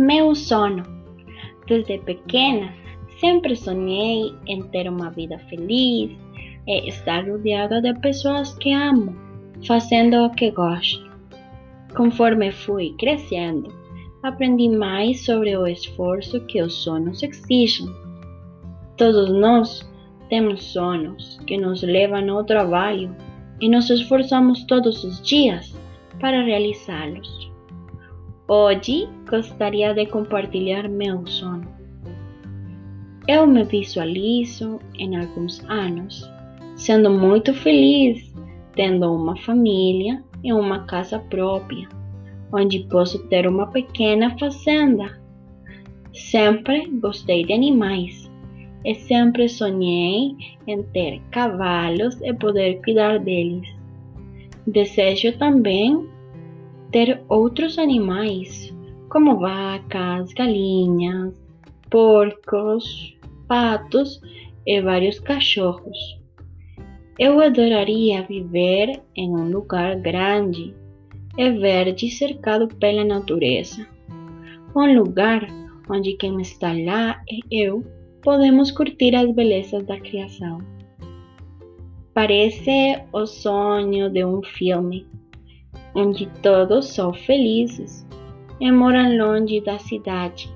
Meu sono. Desde pequena, sempre sonhei em ter uma vida feliz e estar rodeada de pessoas que amo, fazendo o que gosto. Conforme fui crescendo, aprendi mais sobre o esforço que os sonhos exigem. Todos nós temos sonhos que nos levam ao trabalho e nos esforçamos todos os dias para realizá-los. Hoje gostaria de compartilhar meu sono. Eu me visualizo em alguns anos sendo muito feliz, tendo uma família e uma casa própria, onde posso ter uma pequena fazenda. Sempre gostei de animais e sempre sonhei em ter cavalos e poder cuidar deles. Desejo também ter outros animais, como vacas, galinhas, porcos, patos e vários cachorros. Eu adoraria viver em um lugar grande e verde cercado pela natureza. Um lugar onde quem está lá e eu podemos curtir as belezas da criação. Parece o sonho de um filme, onde todos são felizes e moram longe da cidade.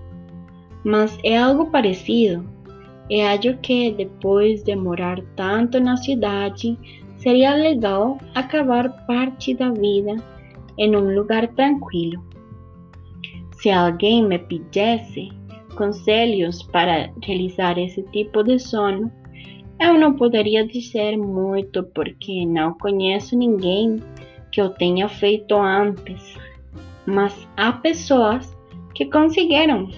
Mas é algo parecido. E acho que depois de morar tanto na cidade, seria legal acabar parte da vida em um lugar tranquilo. Se alguém me pedisse conselhos para realizar esse tipo de sono, eu não poderia dizer muito porque não conheço ninguém que eu tenha feito antes, mas há pessoas que conseguiram.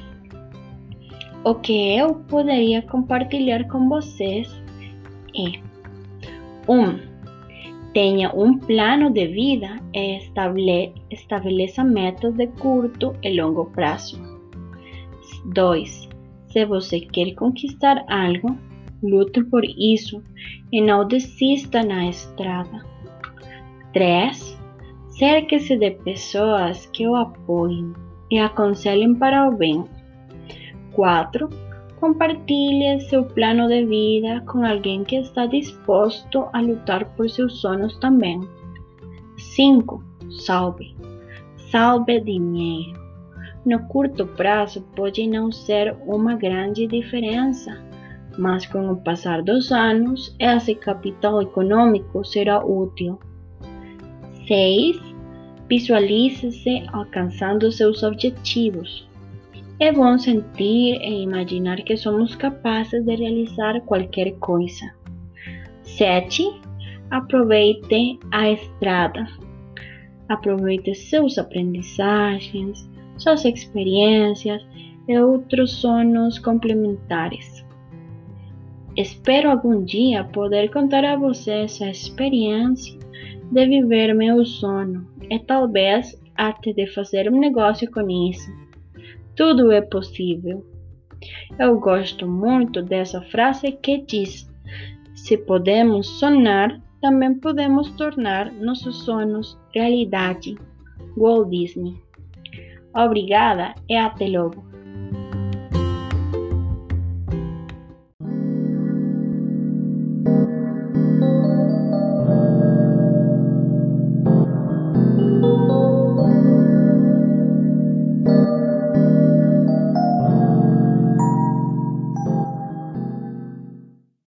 O que eu poderia compartilhar com vocês é: 1. Um, tenha um plano de vida e estabeleça metas de curto e longo prazo. 2. Se você quer conquistar algo, lute por isso e não desista na estrada. 3. Cerque-se de pessoas que o apoiem e aconselhem para o bem. 4. Compartilhe seu plano de vida com alguém que está disposto a lutar por seus sonhos também. 5. Salve. Salve dinheiro no curto prazo pode não ser uma grande diferença, mas com o passar dos anos, esse capital econômico será útil. 6. Visualize-se alcançando seus objetivos. É bom sentir e imaginar que somos capazes de realizar qualquer coisa. 7. Aproveite a estrada. Aproveite seus aprendizagens, suas experiências e outros sonhos complementares. Espero algum dia poder contar a você essa experiência de viver meu sono e talvez até de fazer um negócio com isso. Tudo é possível. Eu gosto muito dessa frase que diz: se podemos sonhar, também podemos tornar nossos sonhos realidade. Walt Disney. Obrigada e até logo.